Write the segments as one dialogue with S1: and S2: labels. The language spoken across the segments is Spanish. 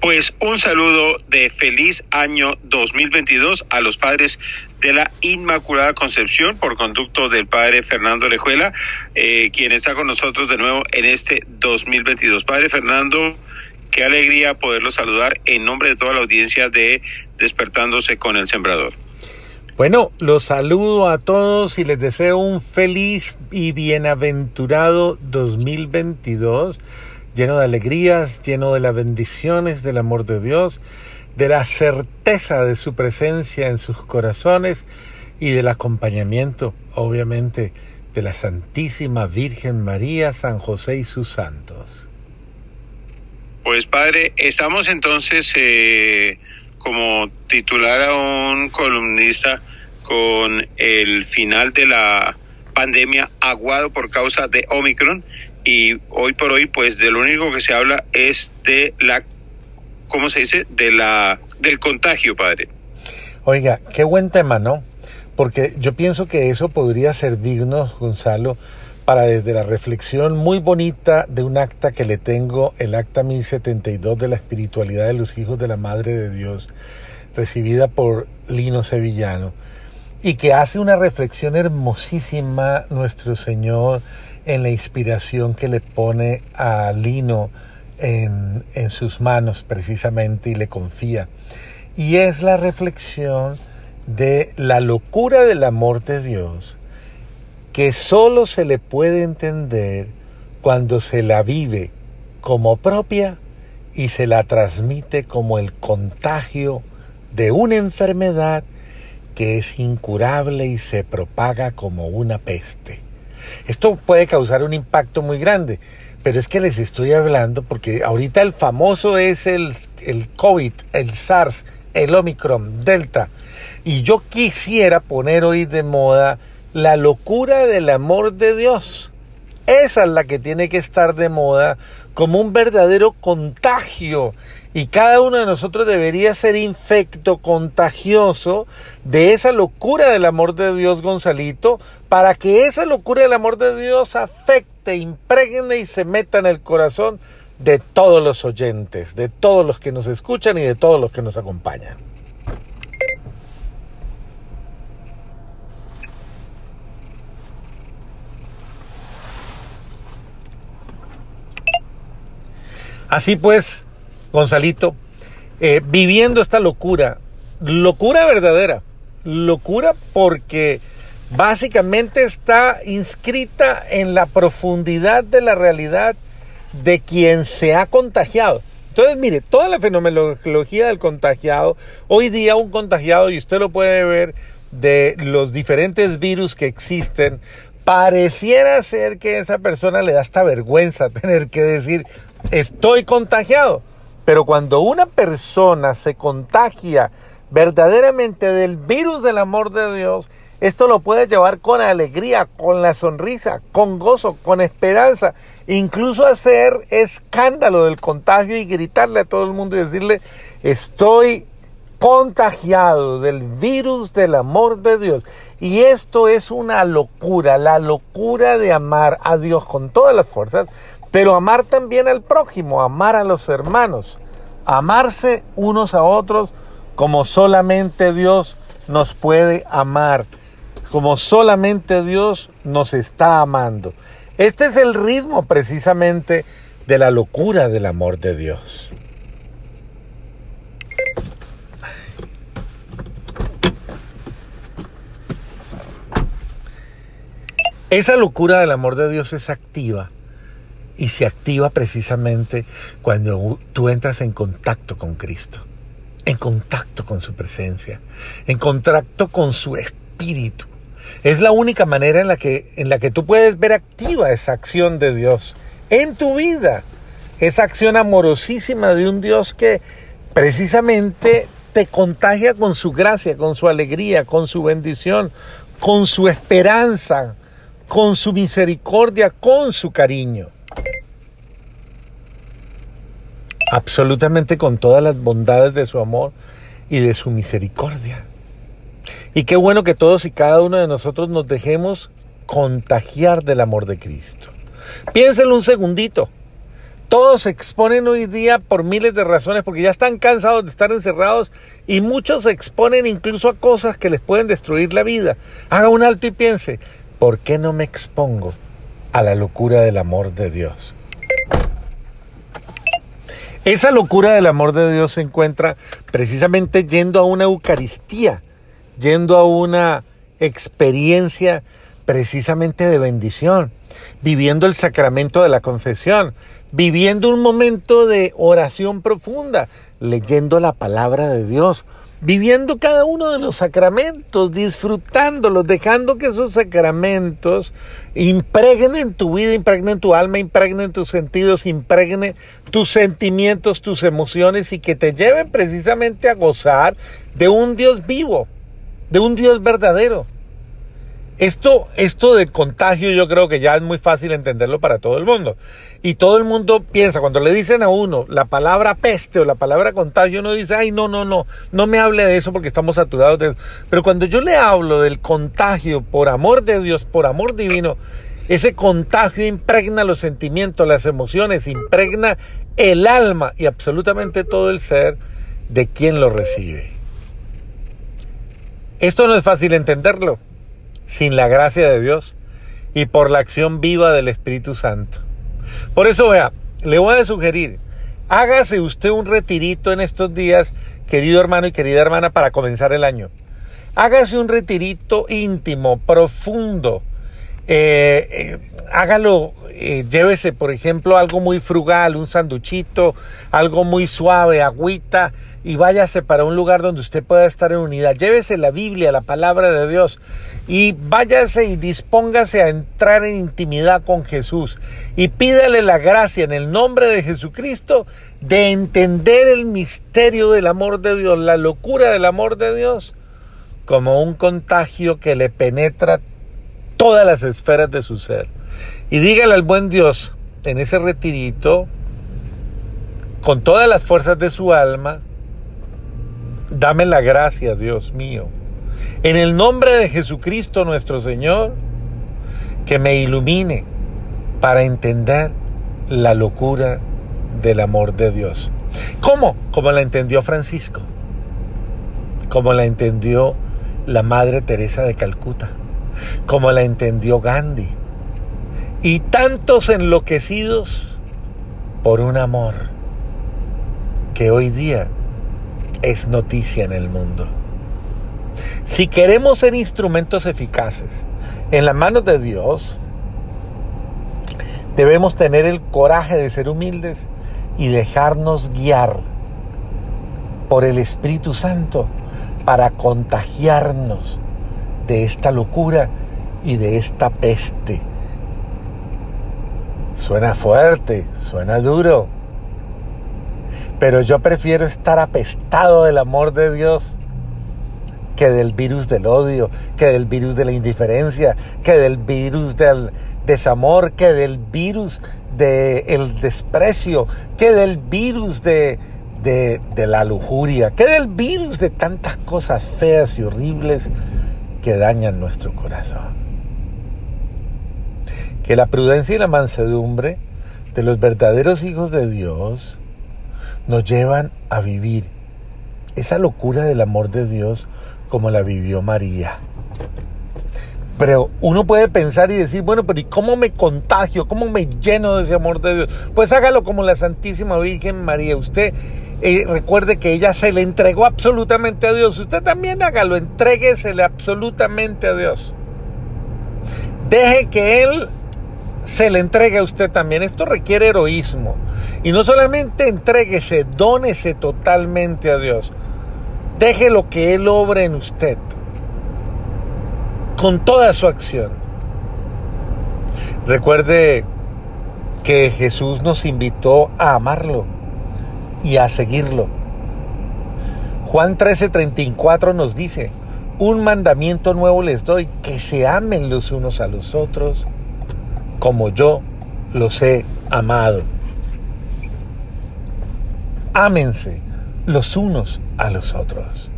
S1: Pues un saludo de feliz año 2022 a los padres de la Inmaculada Concepción por conducto del padre Fernando Lejuela, eh, quien está con nosotros de nuevo en este 2022. Padre Fernando, qué alegría poderlo saludar en nombre de toda la audiencia de Despertándose con el Sembrador.
S2: Bueno, los saludo a todos y les deseo un feliz y bienaventurado 2022 lleno de alegrías, lleno de las bendiciones del amor de Dios, de la certeza de su presencia en sus corazones y del acompañamiento, obviamente, de la Santísima Virgen María, San José y sus santos.
S1: Pues Padre, estamos entonces eh, como titular a un columnista con el final de la pandemia aguado por causa de Omicron y hoy por hoy pues de lo único que se habla es de la ¿cómo se dice? de la del contagio, padre.
S2: Oiga, qué buen tema, ¿no? Porque yo pienso que eso podría servirnos, Gonzalo, para desde la reflexión muy bonita de un acta que le tengo, el acta 1072 de la espiritualidad de los hijos de la Madre de Dios, recibida por Lino Sevillano, y que hace una reflexión hermosísima nuestro Señor en la inspiración que le pone a Lino en, en sus manos precisamente y le confía. Y es la reflexión de la locura del amor de Dios que solo se le puede entender cuando se la vive como propia y se la transmite como el contagio de una enfermedad que es incurable y se propaga como una peste. Esto puede causar un impacto muy grande, pero es que les estoy hablando porque ahorita el famoso es el, el COVID, el SARS, el Omicron, Delta. Y yo quisiera poner hoy de moda la locura del amor de Dios. Esa es la que tiene que estar de moda como un verdadero contagio y cada uno de nosotros debería ser infecto, contagioso de esa locura del amor de Dios, Gonzalito, para que esa locura del amor de Dios afecte, impregne y se meta en el corazón de todos los oyentes, de todos los que nos escuchan y de todos los que nos acompañan. Así pues, Gonzalito, eh, viviendo esta locura, locura verdadera, locura porque básicamente está inscrita en la profundidad de la realidad de quien se ha contagiado. Entonces, mire, toda la fenomenología del contagiado, hoy día un contagiado, y usted lo puede ver de los diferentes virus que existen, pareciera ser que a esa persona le da esta vergüenza tener que decir, estoy contagiado. Pero cuando una persona se contagia verdaderamente del virus del amor de Dios, esto lo puede llevar con alegría, con la sonrisa, con gozo, con esperanza, incluso hacer escándalo del contagio y gritarle a todo el mundo y decirle, estoy contagiado del virus del amor de Dios. Y esto es una locura, la locura de amar a Dios con todas las fuerzas, pero amar también al prójimo, amar a los hermanos, amarse unos a otros como solamente Dios nos puede amar, como solamente Dios nos está amando. Este es el ritmo precisamente de la locura del amor de Dios. Esa locura del amor de Dios es activa y se activa precisamente cuando tú entras en contacto con Cristo, en contacto con su presencia, en contacto con su espíritu. Es la única manera en la que, en la que tú puedes ver activa esa acción de Dios en tu vida. Esa acción amorosísima de un Dios que precisamente te contagia con su gracia, con su alegría, con su bendición, con su esperanza, con su misericordia, con su cariño. Absolutamente con todas las bondades de su amor y de su misericordia. Y qué bueno que todos y cada uno de nosotros nos dejemos contagiar del amor de Cristo. Piénselo un segundito. Todos se exponen hoy día por miles de razones porque ya están cansados de estar encerrados y muchos se exponen incluso a cosas que les pueden destruir la vida. Haga un alto y piense, ¿por qué no me expongo a la locura del amor de Dios? Esa locura del amor de Dios se encuentra precisamente yendo a una Eucaristía, yendo a una experiencia precisamente de bendición, viviendo el sacramento de la confesión, viviendo un momento de oración profunda, leyendo la palabra de Dios, viviendo cada uno de los sacramentos, disfrutándolos, dejando que esos sacramentos impregnen tu vida, impregnen tu alma, impregnen tus sentidos, impregnen tus sentimientos, tus emociones y que te lleven precisamente a gozar de un Dios vivo, de un Dios verdadero. Esto, esto de contagio yo creo que ya es muy fácil entenderlo para todo el mundo. Y todo el mundo piensa, cuando le dicen a uno la palabra peste o la palabra contagio, uno dice, ay, no, no, no, no me hable de eso porque estamos saturados de eso. Pero cuando yo le hablo del contagio por amor de Dios, por amor divino, ese contagio impregna los sentimientos, las emociones, impregna el alma y absolutamente todo el ser de quien lo recibe. Esto no es fácil entenderlo sin la gracia de Dios y por la acción viva del Espíritu Santo. Por eso, vea, le voy a sugerir, hágase usted un retirito en estos días, querido hermano y querida hermana, para comenzar el año. Hágase un retirito íntimo, profundo. Eh, eh, hágalo, eh, llévese, por ejemplo, algo muy frugal, un sanduchito, algo muy suave, agüita, y váyase para un lugar donde usted pueda estar en unidad. Llévese la Biblia, la palabra de Dios y váyase y dispóngase a entrar en intimidad con Jesús y pídale la gracia en el nombre de Jesucristo de entender el misterio del amor de Dios, la locura del amor de Dios, como un contagio que le penetra todas las esferas de su ser. Y dígale al buen Dios en ese retirito, con todas las fuerzas de su alma, Dame la gracia, Dios mío. En el nombre de Jesucristo nuestro Señor, que me ilumine para entender la locura del amor de Dios. ¿Cómo? Como la entendió Francisco, como la entendió la Madre Teresa de Calcuta, como la entendió Gandhi, y tantos enloquecidos por un amor que hoy día es noticia en el mundo. Si queremos ser instrumentos eficaces en las manos de Dios, debemos tener el coraje de ser humildes y dejarnos guiar por el Espíritu Santo para contagiarnos de esta locura y de esta peste. Suena fuerte, suena duro, pero yo prefiero estar apestado del amor de Dios que del virus del odio, que del virus de la indiferencia, que del virus del desamor, que del virus del desprecio, que del virus de, de, de la lujuria, que del virus de tantas cosas feas y horribles que dañan nuestro corazón. Que la prudencia y la mansedumbre de los verdaderos hijos de Dios nos llevan a vivir esa locura del amor de Dios como la vivió María. Pero uno puede pensar y decir, bueno, pero ¿y cómo me contagio? ¿Cómo me lleno de ese amor de Dios? Pues hágalo como la Santísima Virgen María. Usted eh, recuerde que ella se le entregó absolutamente a Dios. Usted también hágalo, entréguesele absolutamente a Dios. Deje que Él se le entregue a usted también. Esto requiere heroísmo. Y no solamente entréguese, dónese totalmente a Dios. Deje lo que Él obre en usted. Con toda su acción. Recuerde que Jesús nos invitó a amarlo y a seguirlo. Juan 13:34 nos dice, un mandamiento nuevo les doy, que se amen los unos a los otros como yo los he amado. Ámense los unos a los otros.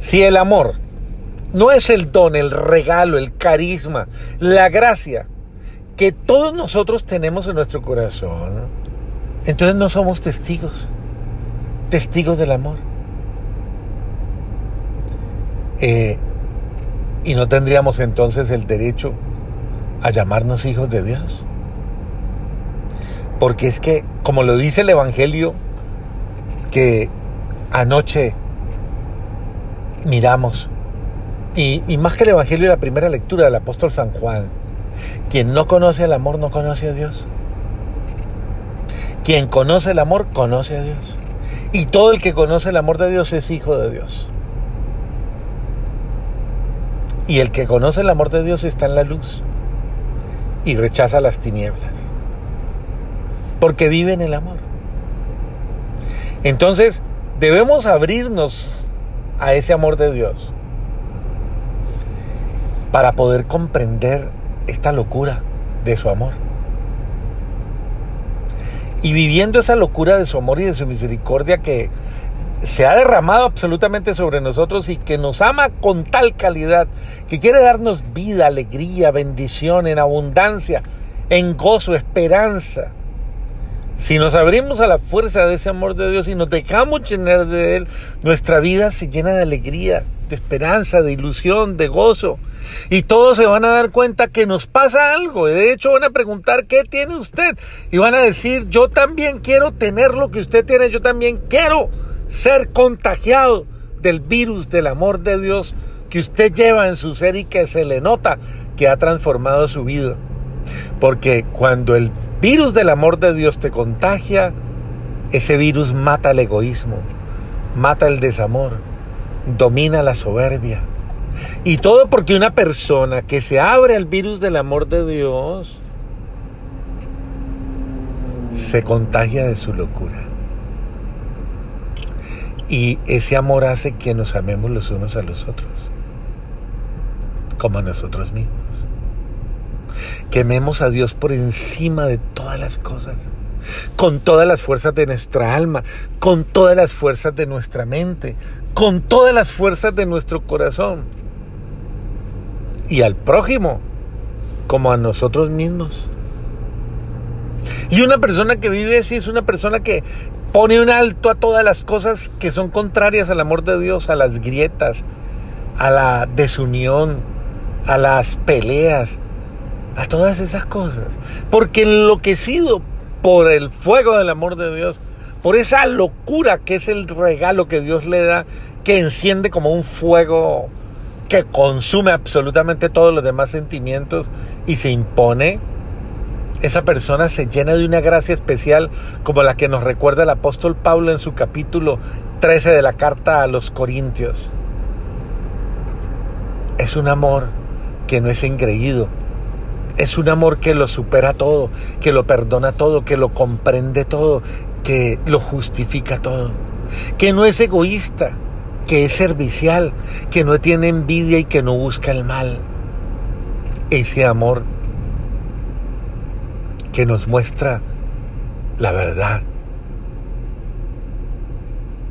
S2: Si el amor no es el don, el regalo, el carisma, la gracia que todos nosotros tenemos en nuestro corazón, entonces no somos testigos, testigos del amor. Eh, y no tendríamos entonces el derecho a llamarnos hijos de Dios. Porque es que, como lo dice el Evangelio, que anoche miramos, y, y más que el Evangelio, la primera lectura del apóstol San Juan, quien no conoce el amor no conoce a Dios. Quien conoce el amor conoce a Dios. Y todo el que conoce el amor de Dios es hijo de Dios. Y el que conoce el amor de Dios está en la luz y rechaza las tinieblas. Porque vive en el amor. Entonces, debemos abrirnos a ese amor de Dios para poder comprender esta locura de su amor. Y viviendo esa locura de su amor y de su misericordia que se ha derramado absolutamente sobre nosotros y que nos ama con tal calidad, que quiere darnos vida, alegría, bendición, en abundancia, en gozo, esperanza. Si nos abrimos a la fuerza de ese amor de Dios y nos dejamos llenar de Él, nuestra vida se llena de alegría, de esperanza, de ilusión, de gozo. Y todos se van a dar cuenta que nos pasa algo. De hecho, van a preguntar, ¿qué tiene usted? Y van a decir, yo también quiero tener lo que usted tiene, yo también quiero ser contagiado del virus del amor de Dios que usted lleva en su ser y que se le nota que ha transformado su vida. Porque cuando el virus del amor de Dios te contagia, ese virus mata el egoísmo, mata el desamor, domina la soberbia. Y todo porque una persona que se abre al virus del amor de Dios se contagia de su locura. Y ese amor hace que nos amemos los unos a los otros, como a nosotros mismos. Que amemos a Dios por encima de todas las cosas, con todas las fuerzas de nuestra alma, con todas las fuerzas de nuestra mente, con todas las fuerzas de nuestro corazón. Y al prójimo, como a nosotros mismos. Y una persona que vive así es una persona que pone un alto a todas las cosas que son contrarias al amor de Dios, a las grietas, a la desunión, a las peleas, a todas esas cosas. Porque enloquecido por el fuego del amor de Dios, por esa locura que es el regalo que Dios le da, que enciende como un fuego que consume absolutamente todos los demás sentimientos y se impone esa persona se llena de una gracia especial como la que nos recuerda el apóstol Pablo en su capítulo 13 de la carta a los Corintios. Es un amor que no es engreído. Es un amor que lo supera todo, que lo perdona todo, que lo comprende todo, que lo justifica todo. Que no es egoísta, que es servicial, que no tiene envidia y que no busca el mal. Ese amor que nos muestra la verdad.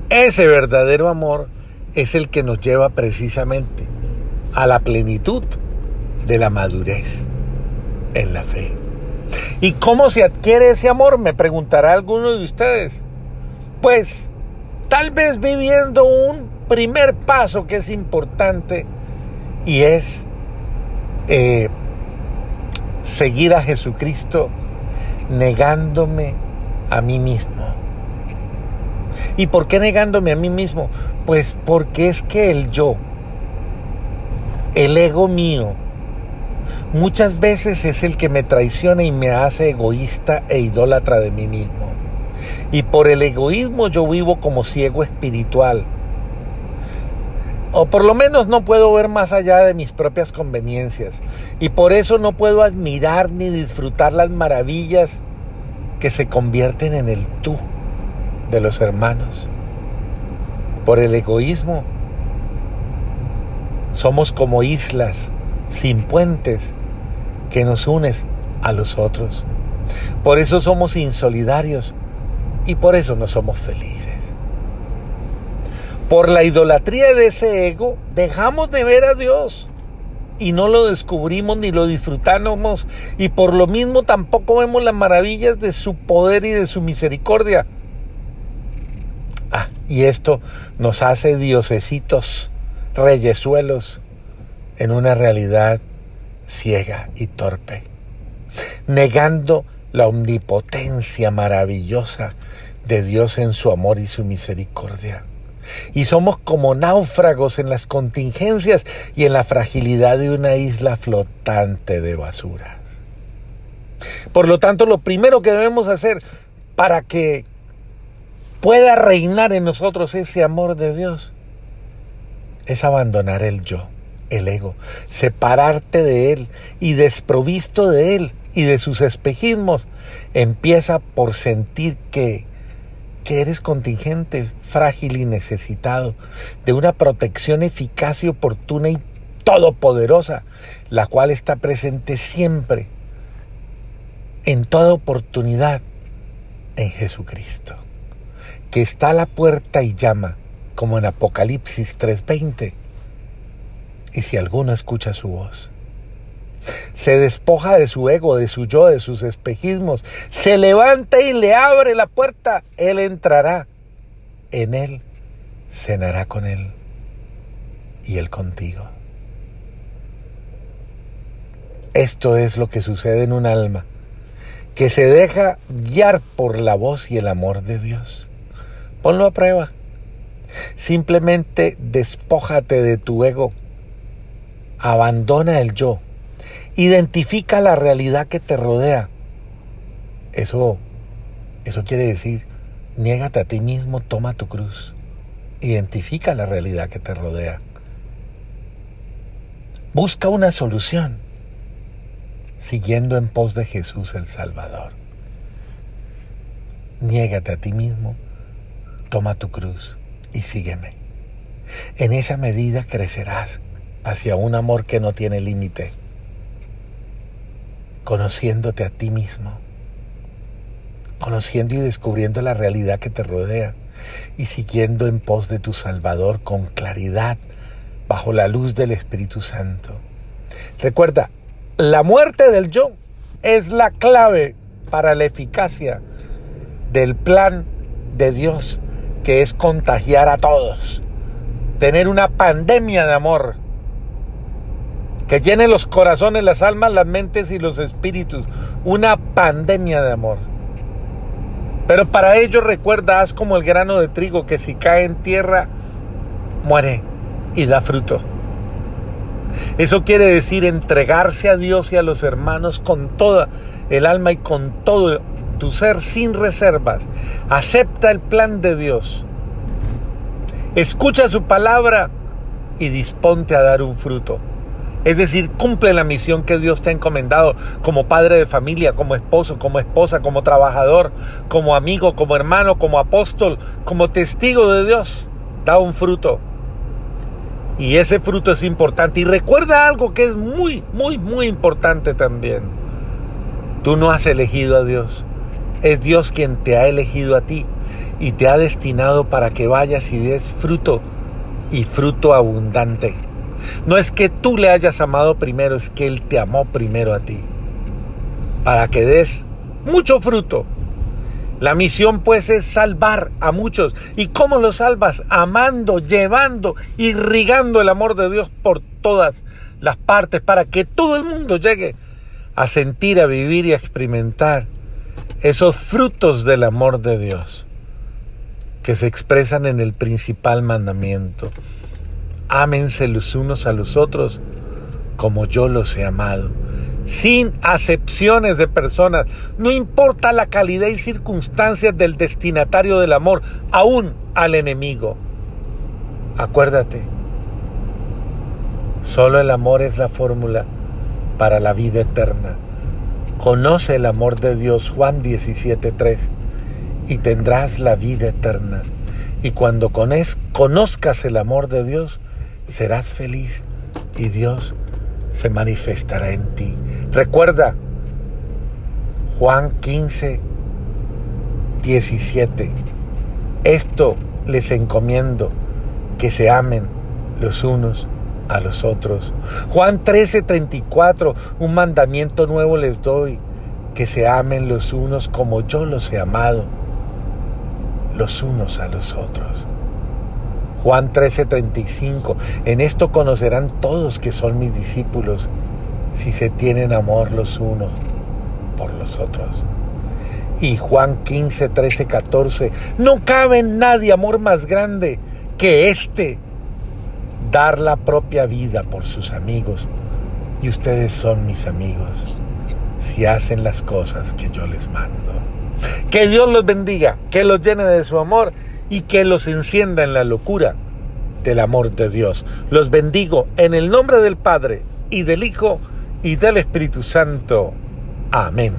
S2: Ese verdadero amor es el que nos lleva precisamente a la plenitud de la madurez en la fe. ¿Y cómo se adquiere ese amor? Me preguntará alguno de ustedes. Pues tal vez viviendo un primer paso que es importante y es eh, seguir a Jesucristo negándome a mí mismo. ¿Y por qué negándome a mí mismo? Pues porque es que el yo, el ego mío, muchas veces es el que me traiciona y me hace egoísta e idólatra de mí mismo. Y por el egoísmo yo vivo como ciego espiritual. O por lo menos no puedo ver más allá de mis propias conveniencias. Y por eso no puedo admirar ni disfrutar las maravillas que se convierten en el tú de los hermanos. Por el egoísmo somos como islas sin puentes que nos unen a los otros. Por eso somos insolidarios y por eso no somos felices. Por la idolatría de ese ego dejamos de ver a Dios y no lo descubrimos ni lo disfrutamos y por lo mismo tampoco vemos las maravillas de su poder y de su misericordia. Ah, y esto nos hace diosesitos, reyesuelos, en una realidad ciega y torpe, negando la omnipotencia maravillosa de Dios en su amor y su misericordia. Y somos como náufragos en las contingencias y en la fragilidad de una isla flotante de basuras. Por lo tanto, lo primero que debemos hacer para que pueda reinar en nosotros ese amor de Dios es abandonar el yo, el ego, separarte de él y desprovisto de él y de sus espejismos, empieza por sentir que que eres contingente, frágil y necesitado de una protección eficaz y oportuna y todopoderosa, la cual está presente siempre, en toda oportunidad, en Jesucristo, que está a la puerta y llama, como en Apocalipsis 3:20. Y si alguno escucha su voz, se despoja de su ego, de su yo, de sus espejismos, se levanta y le abre la puerta, Él entrará, en Él cenará con Él y Él contigo. Esto es lo que sucede en un alma que se deja guiar por la voz y el amor de Dios. Ponlo a prueba. Simplemente despójate de tu ego. Abandona el yo Identifica la realidad que te rodea. Eso, eso quiere decir, niégate a ti mismo, toma tu cruz. Identifica la realidad que te rodea. Busca una solución siguiendo en pos de Jesús el Salvador. Niégate a ti mismo, toma tu cruz y sígueme. En esa medida crecerás hacia un amor que no tiene límite conociéndote a ti mismo, conociendo y descubriendo la realidad que te rodea y siguiendo en pos de tu Salvador con claridad bajo la luz del Espíritu Santo. Recuerda, la muerte del yo es la clave para la eficacia del plan de Dios, que es contagiar a todos, tener una pandemia de amor que llene los corazones, las almas, las mentes y los espíritus. Una pandemia de amor. Pero para ello recuerda, haz como el grano de trigo que si cae en tierra, muere y da fruto. Eso quiere decir entregarse a Dios y a los hermanos con toda el alma y con todo tu ser sin reservas. Acepta el plan de Dios. Escucha su palabra y disponte a dar un fruto. Es decir, cumple la misión que Dios te ha encomendado como padre de familia, como esposo, como esposa, como trabajador, como amigo, como hermano, como apóstol, como testigo de Dios. Da un fruto. Y ese fruto es importante. Y recuerda algo que es muy, muy, muy importante también. Tú no has elegido a Dios. Es Dios quien te ha elegido a ti y te ha destinado para que vayas y des fruto y fruto abundante. No es que tú le hayas amado primero, es que Él te amó primero a ti. Para que des mucho fruto. La misión pues es salvar a muchos. ¿Y cómo los salvas? Amando, llevando, irrigando el amor de Dios por todas las partes para que todo el mundo llegue a sentir, a vivir y a experimentar esos frutos del amor de Dios que se expresan en el principal mandamiento. Ámense los unos a los otros como yo los he amado, sin acepciones de personas. No importa la calidad y circunstancias del destinatario del amor, aún al enemigo. Acuérdate, solo el amor es la fórmula para la vida eterna. Conoce el amor de Dios, Juan 17.3, y tendrás la vida eterna. Y cuando conozcas el amor de Dios, serás feliz y Dios se manifestará en ti. Recuerda, Juan 15, 17. Esto les encomiendo, que se amen los unos a los otros. Juan 13:34, un mandamiento nuevo les doy, que se amen los unos como yo los he amado, los unos a los otros. Juan 13:35, en esto conocerán todos que son mis discípulos, si se tienen amor los unos por los otros. Y Juan 15, 13, 14, no cabe en nadie amor más grande que este, dar la propia vida por sus amigos. Y ustedes son mis amigos si hacen las cosas que yo les mando. Que Dios los bendiga, que los llene de su amor y que los encienda en la locura del amor de Dios. Los bendigo en el nombre del Padre y del Hijo y del Espíritu Santo. Amén.